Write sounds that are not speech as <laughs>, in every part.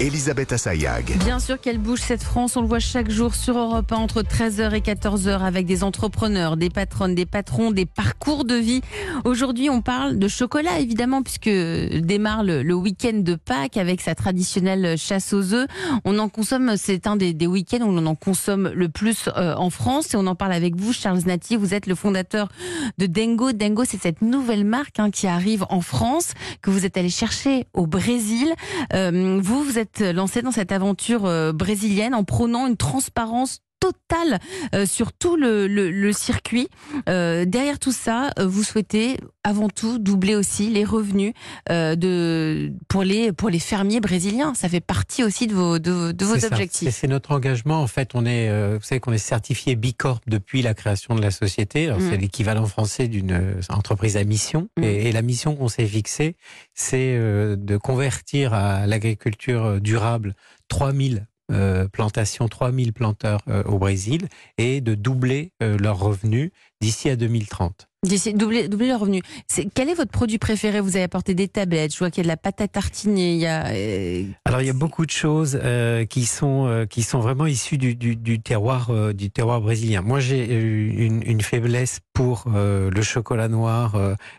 Elisabeth Assayag. Bien sûr qu'elle bouge cette France, on le voit chaque jour sur Europe 1 entre 13h et 14h avec des entrepreneurs, des patronnes, des patrons, des parcours de vie. Aujourd'hui, on parle de chocolat évidemment puisque démarre le, week-end de Pâques avec sa traditionnelle chasse aux œufs. On en consomme, c'est un des, des week-ends où on en consomme le plus euh, en France et on en parle avec vous, Charles Nati. Vous êtes le fondateur de Dengo. Dengo, c'est cette nouvelle marque hein, qui arrive en France que vous êtes allé chercher au Brésil. Euh, vous, vous êtes lancé dans cette aventure euh, brésilienne en prônant une transparence totale euh, sur tout le, le- le circuit. Euh, derrière tout ça, euh, vous souhaitez avant tout doubler aussi les revenus euh, de pour les pour les fermiers brésiliens. Ça fait partie aussi de vos de, de vos objectifs. C'est notre engagement. En fait, on est, euh, vous savez qu'on est certifié Bicorp depuis la création de la société. Mm. C'est l'équivalent français d'une entreprise à mission. Mm. Et, et la mission qu'on s'est fixée, c'est euh, de convertir à l'agriculture durable 3000 euh, plantations, 3000 planteurs euh, au Brésil et de doubler euh, leurs revenus d'ici à 2030. D'essayer de doubler, revenus. C'est, quel est votre produit préféré? Vous avez apporté des tablettes. Je vois qu'il y a de la pâte à tartiner. Il y a euh, Alors il y a beaucoup de choses euh, qui sont euh, qui sont vraiment issues du, du, du terroir du terroir brésilien. Moi j'ai une, une faiblesse pour le chocolat noir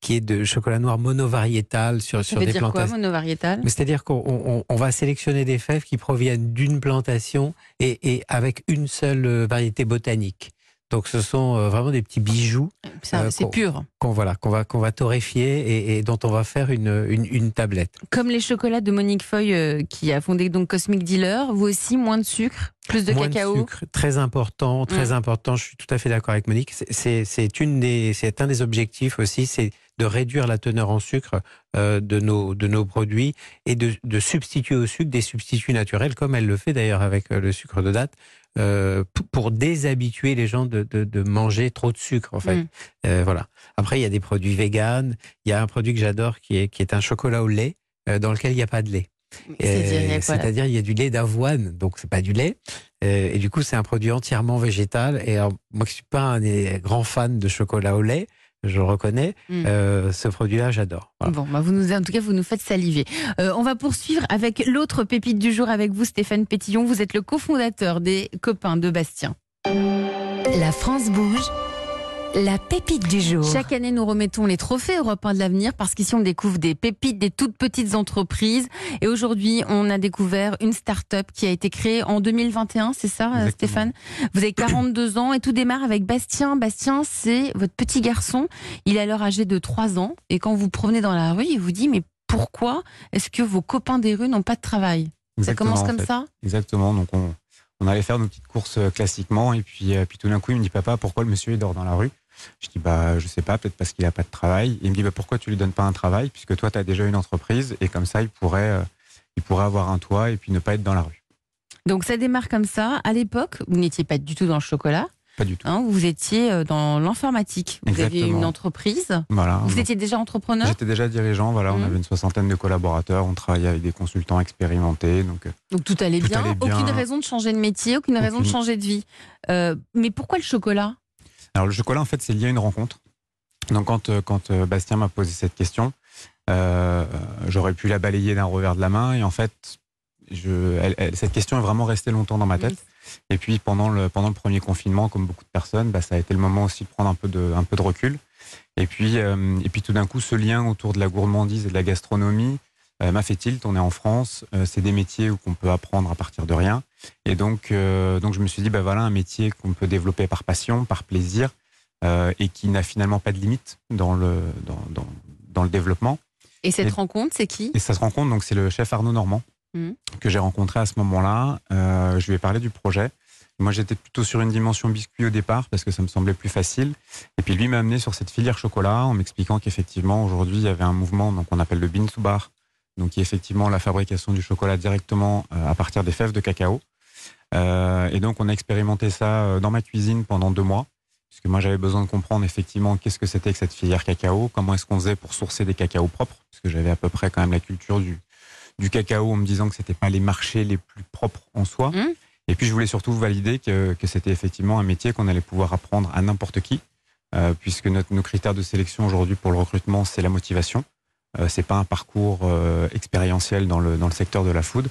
qui est de chocolat noir monovariétal sur ça sur veut des dire quoi, monovariétal Mais C'est-à-dire qu'on on, on va sélectionner des fèves qui proviennent d'une plantation et, et avec une seule variété botanique. Donc ce sont euh, vraiment des petits bijoux Euh, C'est pur. qu'on voilà qu'on va qu'on va torréfier et, et dont on va faire une, une, une tablette. Comme les chocolats de Monique Foy euh, qui a fondé donc Cosmic Dealer, vous aussi moins de sucre, plus de Moins cacao. de sucre, très important, très important. Je suis tout à fait d'accord avec Monique. C'est- C'est c'est une des, c'est un des objectifs aussi, c'est de réduire la teneur en sucre euh, de nos de nos produits et de, de substituer au sucre des substituts naturels, comme elle le fait d'ailleurs avec le sucre de date, euh, pour déshabituer les gens de, de, de manger trop de sucre en fait. Mm. Euh, voilà. Après, il y a des produits véganes. Il y a un produit que j'adore qui est qui est un chocolat au lait euh, dans lequel il n'y a pas de lait. C'est-à-dire, il y a Euh, C'est-à-dire, il y a du lait d'avoine, donc c'est pas du lait. Euh, et du coup, c'est un produit entièrement végétal. Et alors, moi, qui suis pas un des grands fans de chocolat au lait, je le reconnais. Mm. euh, ce produit-là, j'adore. Voilà. Bon, bah vous nous, en tout cas, vous nous faites saliver. Euh, on va poursuivre avec l'autre pépite du jour avec vous, Stéphane Pétillon. Vous êtes le cofondateur des copains de Bastien. La France bouge. La pépite du jour. Chaque année, nous remettons les trophées Europe 1 de l'avenir parce qu'ici, on découvre des pépites, des toutes petites entreprises. Et aujourd'hui, on a découvert une start-up qui a été créée en 2021, c'est ça, euh, Exactement. Stéphane? Vous avez 42 ans et tout démarre avec Bastien. Bastien, c'est votre petit garçon. Il est alors âgé de 3 ans. Et quand vous promenez dans la rue, il vous dit, mais pourquoi est-ce que vos copains des rues n'ont pas de travail? Ça commence en comme fait. ça? Exactement. Donc on, on allait faire nos petites courses euh, classiquement et puis, euh, puis tout d'un coup il me dit papa pourquoi le monsieur il dort dans la rue? Je dis bah je sais pas peut-être parce qu'il a pas de travail. Il me dit bah pourquoi tu lui donnes pas un travail? Puisque toi tu as déjà une entreprise et comme ça il pourrait euh, il pourrait avoir un toit et puis ne pas être dans la rue. Donc ça démarre comme ça. À l'époque, vous n'étiez pas du tout dans le chocolat. Pas du tout. hein, vous étiez euh, dans l'informatique. Vous aviez une entreprise. Voilà. Vous étiez déjà entrepreneur J'étais déjà dirigeant, voilà, on Mhm. avait une soixantaine de collaborateurs, on travaillait avec des consultants expérimentés, donc euh, Donc tout allait, Tout bien. allait bien. Aucune raison de changer de métier, aucune, raison de changer de vie. Euh, mais pourquoi le chocolat? Alors le chocolat, en fait, c'est lié à une rencontre. Donc quand, euh, quand euh, Bastien m'a posé cette question, euh, j'aurais pu la balayer d'un revers de la main. Et en fait, je, elle- elle- cette question est vraiment restée longtemps dans ma tête. Et puis pendant le, pendant le premier confinement, comme beaucoup de personnes, bah, ça a été le moment aussi de prendre un peu de, un peu de recul. Et puis, euh, et puis tout d'un coup, ce lien autour de la gourmandise et de la gastronomie euh, m'a fait tilt. On est en France, euh, c'est des métiers où qu'on peut apprendre à partir de rien. Et donc, euh, donc je me suis dit, bah voilà, un métier qu'on peut développer par passion, par plaisir, euh, et qui n'a finalement pas de limite dans le, dans, dans, dans le développement. Et cette Et- rencontre, c'est qui? Et ça se rencontre, donc c'est le chef Arnaud Normand Mhm. que j'ai rencontré à ce moment-là. Euh, je lui ai parlé du projet. Moi, j'étais plutôt sur une dimension biscuit au départ parce que ça me semblait plus facile. Et puis lui m'a amené sur cette filière chocolat en m'expliquant qu'effectivement aujourd'hui il y avait un mouvement donc on appelle le bean to bar, donc qui est effectivement la fabrication du chocolat directement à partir des fèves de cacao. Euh, et donc on a expérimenté ça euh, dans ma cuisine pendant deux mois. Puisque moi j'avais besoin de comprendre effectivement qu'est-ce que c'était que cette filière cacao, comment est-ce qu'on faisait pour sourcer des cacaos propres, parce que j'avais à peu près quand même la culture du, du cacao en me disant que c'était pas les marchés les plus propres en soi. Mhm. Et puis je voulais surtout valider que, que c'était effectivement un métier qu'on allait pouvoir apprendre à n'importe qui, euh, puisque notre, nos critères de sélection aujourd'hui pour le recrutement, c'est la motivation. Euh, c'est pas un parcours euh, expérientiel dans le, dans le secteur de la food.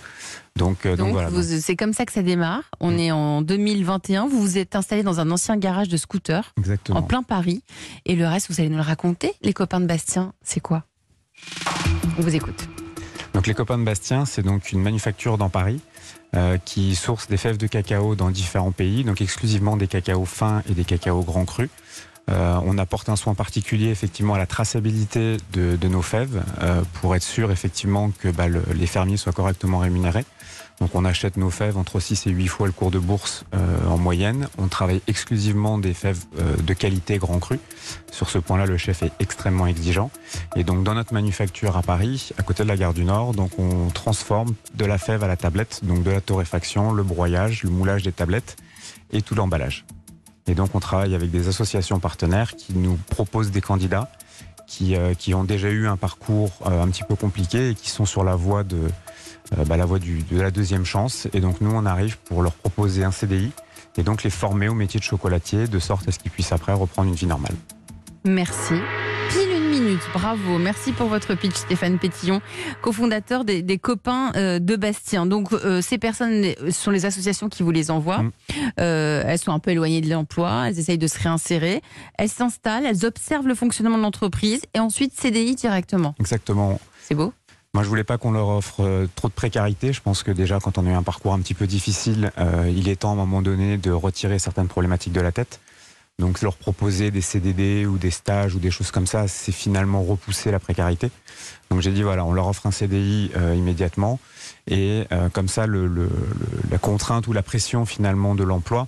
Donc, euh, donc, Donc, voilà. c'est comme ça que ça démarre. On est en 2021. Vous vous êtes installé dans un ancien garage de scooter Exactement. en plein Paris. Et le reste, vous allez nous le raconter. Les copains de Bastien, c'est quoi? On vous écoute. Donc les copains de Bastien, c'est donc une manufacture dans Paris euh, qui source des fèves de cacao dans différents pays, donc exclusivement des cacaos fins et des cacaos grands crus. Euh, on apporte un soin particulier effectivement à la traçabilité de, nos fèves euh, pour être sûr effectivement que bah, le- les fermiers soient correctement rémunérés. Donc on achète nos fèves entre 6 et 8 fois le cours de bourse euh, en moyenne. On travaille exclusivement des fèves euh, de qualité grand cru. Sur ce point-là, le chef est extrêmement exigeant. Et donc dans notre manufacture à Paris, à côté de la gare du Nord, donc on transforme de la fève à la tablette, donc de la torréfaction, le broyage, le moulage des tablettes et tout l'emballage. Et donc on travaille avec des associations partenaires qui nous proposent des candidats qui, euh, qui ont déjà eu un parcours euh, un petit peu compliqué et qui sont sur la voie de euh, bah, la voie de la deuxième chance. Et donc nous on arrive pour leur proposer un CDI et donc les former au métier de chocolatier de sorte à ce qu'ils puissent après reprendre une vie normale. Merci. Bravo. Merci pour votre pitch, Stéphane Pétillon, cofondateur des, des copains euh, de Bastien. Donc, euh, ces personnes sont les associations qui vous les envoient. Mm. Euh, elles sont un peu éloignées de l'emploi, elles essayent de se réinsérer. Elles s'installent, elles observent le fonctionnement de l'entreprise et ensuite CDI directement. Exactement. C'est beau Moi, je voulais pas qu'on leur offre euh, trop de précarité. Je pense que déjà, quand on a eu un parcours un petit peu difficile, euh, il est temps à un moment donné de retirer certaines problématiques de la tête. Donc, leur proposer des CDD ou des stages ou des choses comme ça, c'est finalement repousser la précarité. Donc, j'ai dit voilà, on leur offre un CDI euh, immédiatement et euh, comme ça, le, le- le- la contrainte ou la pression finalement de l'emploi,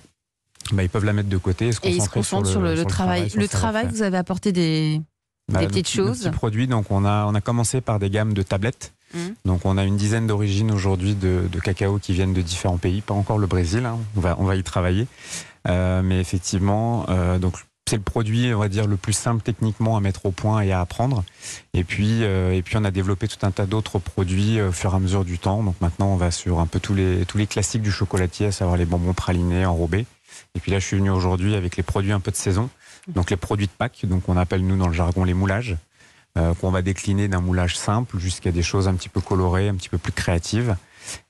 bah, ils peuvent la mettre de côté et se Et ils se concentrer concentrent sur le, le travail. sur Le travail, vous avez apporté des, Bah, des petites choses. petits produits. Donc, on a, on a commencé par des gammes de tablettes. Mhm. Donc, on a une dizaine d'origines aujourd'hui de, de cacao qui viennent de différents pays. Pas encore le Brésil. hein. On va, on va y travailler. Euh, mais effectivement, euh, donc c'est le produit, on va dire, le plus simple techniquement à mettre au point et à apprendre. Et puis, euh, et puis on a développé tout un tas d'autres produits euh, au fur et à mesure du temps. Donc maintenant, on va sur un peu tous les, tous les classiques du chocolatier, à savoir les bonbons pralinés, enrobés. Et puis là, je suis venu aujourd'hui avec les produits un peu de saison. Donc les produits de Pâques, donc on appelle nous dans le jargon les moulages, euh, qu'on va décliner d'un moulage simple jusqu'à des choses un petit peu colorées, un petit peu plus créatives.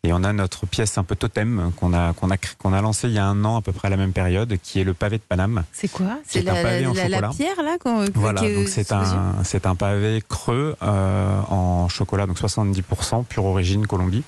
Et on a notre pièce un peu totem qu'on a, qu'on a, qu'on a lancé il y a un an à peu près à la même période, qui est le pavé de Paname. C'est quoi? C'est la, pavé en la- la pierre là Voilà, donc c'est un, c'est un pavé creux euh, en chocolat, donc 70% pure origine Colombie,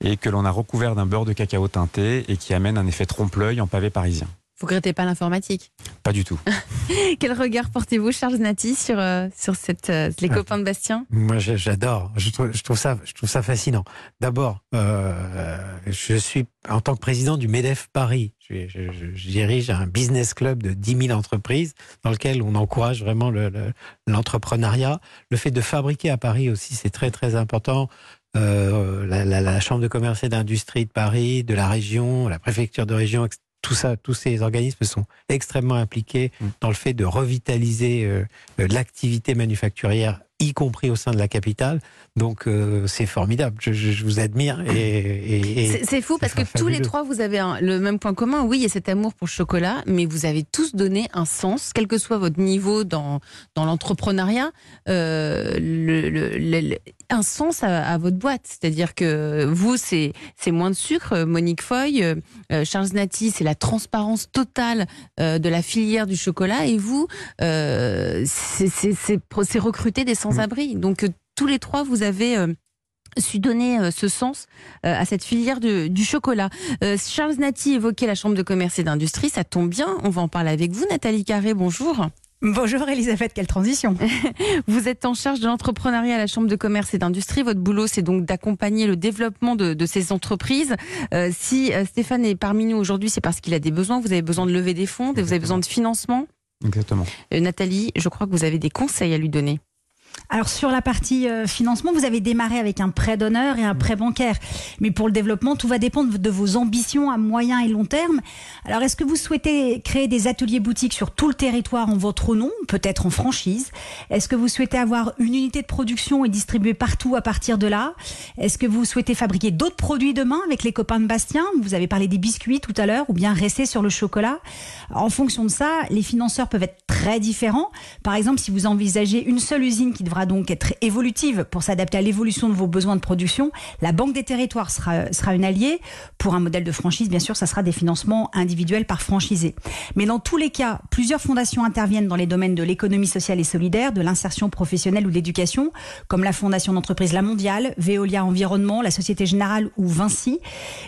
et que l'on a recouvert d'un beurre de cacao teinté et qui amène un effet trompe-l'œil en pavé parisien. Vous regrettez pas l'informatique Pas du tout. <laughs> Quel regard portez-vous, Charles Nati, sur, euh, sur cette, euh, les Ah. copains de Bastien? Moi, j'adore. Je trouve, je trouve ça, je trouve ça fascinant. D'abord, euh, je suis en tant que président du Medef Paris. Je, je- je- je dirige un business club de 10 000 entreprises dans lequel on encourage vraiment le- le- l'entrepreneuriat. Le, fait de fabriquer à Paris aussi, c'est très très important. Euh, la, la- la chambre de commerce et d'industrie de Paris, de la région, la préfecture de région, etc. tout ça, tous ces organismes sont extrêmement impliqués Mm. dans le fait de revitaliser euh, euh, l'activité manufacturière, y compris au sein de la capitale. Donc euh, c'est formidable. Je, je- je vous admire et, et- et- C'est- fou parce que tous les trois, vous avez un- le même point commun. Oui, il y a cet amour pour le chocolat, mais vous avez tous donné un sens, quel que soit votre niveau dans, dans l'entrepreneuriat, euh, le- le- le- le- un sens à, à votre boîte. C'est-à-dire que vous, c'est moins de sucre, euh, Monique Foy, euh, Charles Nati, c'est la transparence totale de la filière du chocolat, et vous, c'est recruter des sans-abri. Donc euh, tous les trois, vous avez euh, su donner euh, ce sens euh, à cette filière de- du chocolat. Euh, Charles Nati évoquait la Chambre de commerce et d'industrie, ça tombe bien, on va en parler avec vous. Nathalie Carré, bonjour. Bonjour Elisabeth, quelle transition <laughs> Vous êtes en charge de l'entrepreneuriat à la Chambre de commerce et d'industrie. Votre boulot, c'est donc d'accompagner le développement de, de ces entreprises. Euh, si Stéphane est parmi nous aujourd'hui, c'est parce qu'il a des besoins. Vous avez besoin de lever des fonds, vous avez besoin de financement. Exactement. Euh, Nathalie, je crois que vous avez des conseils à lui donner. Alors sur la partie euh, financement, vous avez démarré avec un prêt d'honneur et un prêt bancaire. Mais pour le développement, tout va dépendre de vos ambitions à moyen et long terme. Alors est-ce que vous souhaitez créer des ateliers boutiques sur tout le territoire en votre nom, peut-être en franchise? Est-ce que vous souhaitez avoir une unité de production et distribuer partout à partir de là? Est-ce que vous souhaitez fabriquer d'autres produits demain avec les copains de Bastien? Vous avez parlé des biscuits tout à l'heure ou bien rester sur le chocolat. En fonction de ça, les financeurs peuvent être très différents. Par exemple, si vous envisagez une seule usine qui devra donc être évolutive pour s'adapter à l'évolution de vos besoins de production. La Banque des territoires sera, sera une alliée. Pour un modèle de franchise, bien sûr, ça sera des financements individuels par franchisé. Mais dans tous les cas, plusieurs fondations interviennent dans les domaines de l'économie sociale et solidaire, de l'insertion professionnelle ou de l'éducation, comme la Fondation d'entreprise La Mondiale, Veolia Environnement, la Société Générale ou Vinci.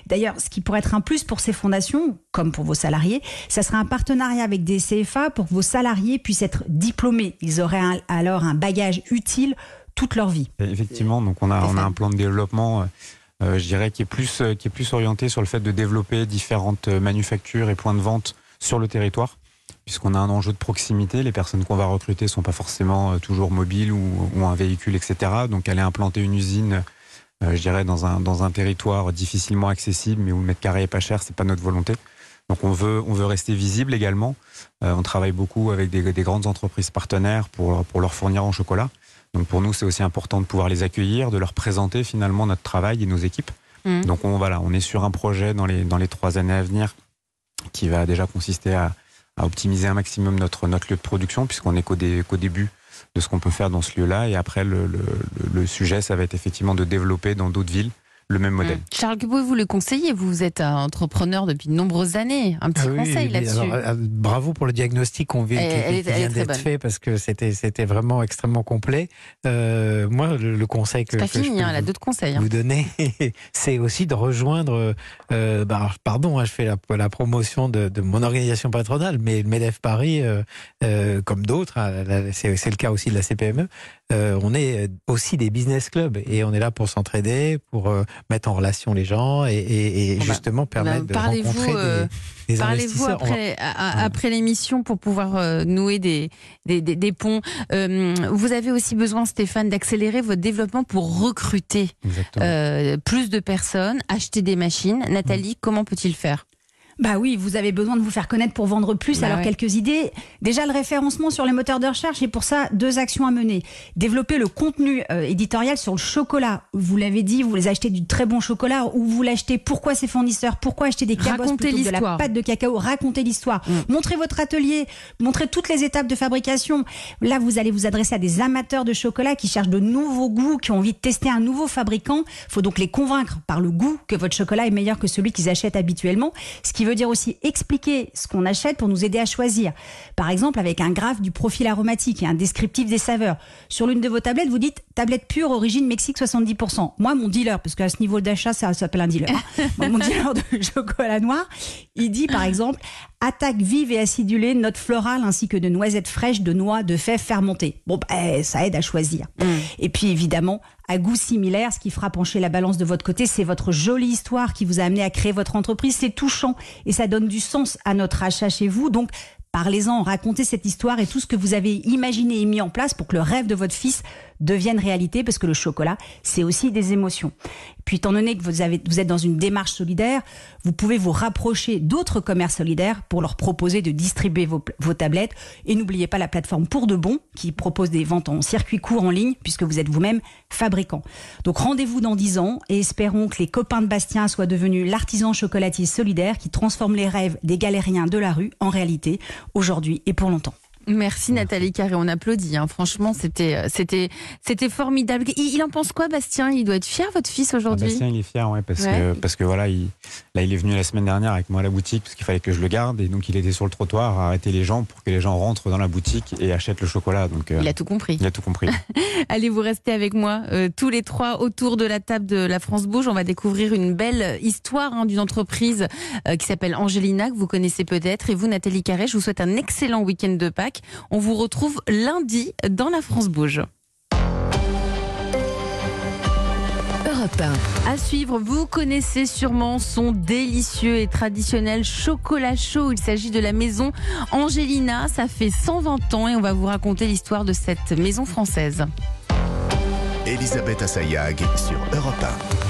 D'ailleurs, ce qui pourrait être un plus pour ces fondations, comme pour vos salariés, ça sera un partenariat avec des CFA pour que vos salariés puissent être diplômés. Ils auraient alors un bagage utile toute leur vie. Et Effectivement, donc on a, on a un plan de développement, euh, euh, je dirais, qui est, plus, euh, qui est plus orienté sur le fait de développer différentes manufactures et points de vente sur le territoire, puisqu'on a un enjeu de proximité. Les personnes qu'on va recruter sont pas forcément toujours mobiles ou, ou un véhicule, etc. Donc aller implanter une usine, euh, je dirais, dans un, dans un territoire difficilement accessible, mais où le mètre carré est pas cher, c'est pas notre volonté. Donc on veut, on veut rester visible également. Euh, on travaille beaucoup avec des, des grandes entreprises partenaires pour, pour leur fournir en chocolat. Donc pour nous, c'est aussi important de pouvoir les accueillir, de leur présenter finalement notre travail et nos équipes. Mhm. Donc on, voilà, on est sur un projet dans les, dans les trois années à venir qui va déjà consister à, à optimiser un maximum notre, notre lieu de production, puisqu'on est qu'au dé- qu'au début de ce qu'on peut faire dans ce lieu-là. Et après, le, le- le- le sujet, ça va être effectivement de développer dans d'autres villes le même modèle. Mm. Charles, que pouvez-vous le conseiller Vous êtes un entrepreneur depuis de nombreuses années. Un petit Ah oui, conseil là-dessus. alors, euh, bravo pour le diagnostic qu'on vient d'être fait parce que c'était vraiment extrêmement complet. Euh, moi, le, le conseil que, C'est pas que je peux hein, vous- conseils. hein. vous donner, <laughs> c'est aussi de rejoindre. euh, bah, pardon, hein, je fais la, la promotion de, de mon organisation patronale, mais le Medef Paris, euh, euh, comme d'autres, c'est le cas aussi de la CPME. Euh, on est aussi des business clubs et on est là pour s'entraider, pour euh, mettre en relation les gens et, et- et Bon, bah, justement permettre de rencontrer euh, des, des Parlez-vous va- après, l'émission pour pouvoir euh, nouer des, des, des- des ponts. Euh, vous avez aussi besoin, Stéphane, d'accélérer votre développement pour recruter euh, plus de personnes, acheter des machines. Nathalie, comment peut-il faire? Bah oui, vous avez besoin de vous faire connaître pour vendre plus. Bah Alors ouais. quelques idées. Déjà le référencement sur les moteurs de recherche et pour ça deux actions à mener. Développer le contenu euh, éditorial sur le chocolat. Vous l'avez dit, vous les achetez du très bon chocolat ou vous l'achetez. Pourquoi ces fournisseurs? Pourquoi acheter des cabosses Racontez plutôt que de la pâte de cacao? Racontez l'histoire. Mm. Montrez votre atelier. Montrez toutes les étapes de fabrication. Là, vous allez vous adresser à des amateurs de chocolat qui cherchent de nouveaux goûts, qui ont envie de tester un nouveau fabricant. faut donc les convaincre par le goût que votre chocolat est meilleur que celui qu'ils achètent habituellement. Ce qui veut dire aussi expliquer ce qu'on achète pour nous aider à choisir. Par exemple, avec un graphe du profil aromatique et un descriptif des saveurs. Sur l'une de vos tablettes, vous dites tablette pure origine Mexique 70%. Moi, mon dealer, parce qu'à ce niveau d'achat, ça s'appelle un dealer. hein. <laughs> Moi, mon dealer de chocolat noir, il dit par exemple attaque vive et acidulée, notes florales ainsi que de noisettes fraîches, de noix, de fèves fermentées. Bon, bah, ça aide à choisir. Et puis évidemment, à goût similaire, ce qui fera pencher la balance de votre côté, c'est votre jolie histoire qui vous a amené à créer votre entreprise. C'est touchant et ça donne du sens à notre achat chez vous. Donc, parlez-en, racontez cette histoire et tout ce que vous avez imaginé et mis en place pour que le rêve de votre fils devienne réalité, parce que le chocolat, c'est aussi des émotions. Puis, étant donné que vous, êtes dans une démarche solidaire, vous pouvez vous rapprocher d'autres commerces solidaires pour leur proposer de distribuer vos, vos tablettes. Et n'oubliez pas la plateforme Pour de Bon, qui propose des ventes en circuit court en ligne, puisque vous êtes vous-même fabricant. Donc rendez-vous dans 10 ans et espérons que les copains de Bastien soient devenus l'artisan chocolatier solidaire qui transforme les rêves des galériens de la rue en réalité, aujourd'hui et pour longtemps. Merci Nathalie Carré, on applaudit. hein. Franchement, c'était euh, c'était c'était formidable. Il, il en pense quoi, Bastien? Il doit être fier, votre fils Ah, aujourd'hui? Bastien, il est fier, ouais, parce, Ouais. Que, parce que voilà, il, là, il est venu la semaine dernière avec moi à la boutique, parce qu'il fallait que je le garde, et donc il était sur le trottoir à arrêter les gens pour que les gens rentrent dans la boutique et achètent le chocolat. Donc, euh, Il a tout compris. il a tout compris. <laughs> Allez, vous restez avec moi euh, tous les trois autour de la table de la France Bouge. On va découvrir une belle histoire hein, d'une entreprise euh, qui s'appelle Angelina, que vous connaissez peut-être. Et vous, Nathalie Carré, je vous souhaite un excellent week-end de Pâques. On vous retrouve lundi dans la France Bouge. Europe À suivre, vous connaissez sûrement son délicieux et traditionnel chocolat chaud. Il s'agit de la maison Angelina. Ça fait 120 ans et on va vous raconter l'histoire de cette maison française. Elisabeth Assayag sur Europe 1.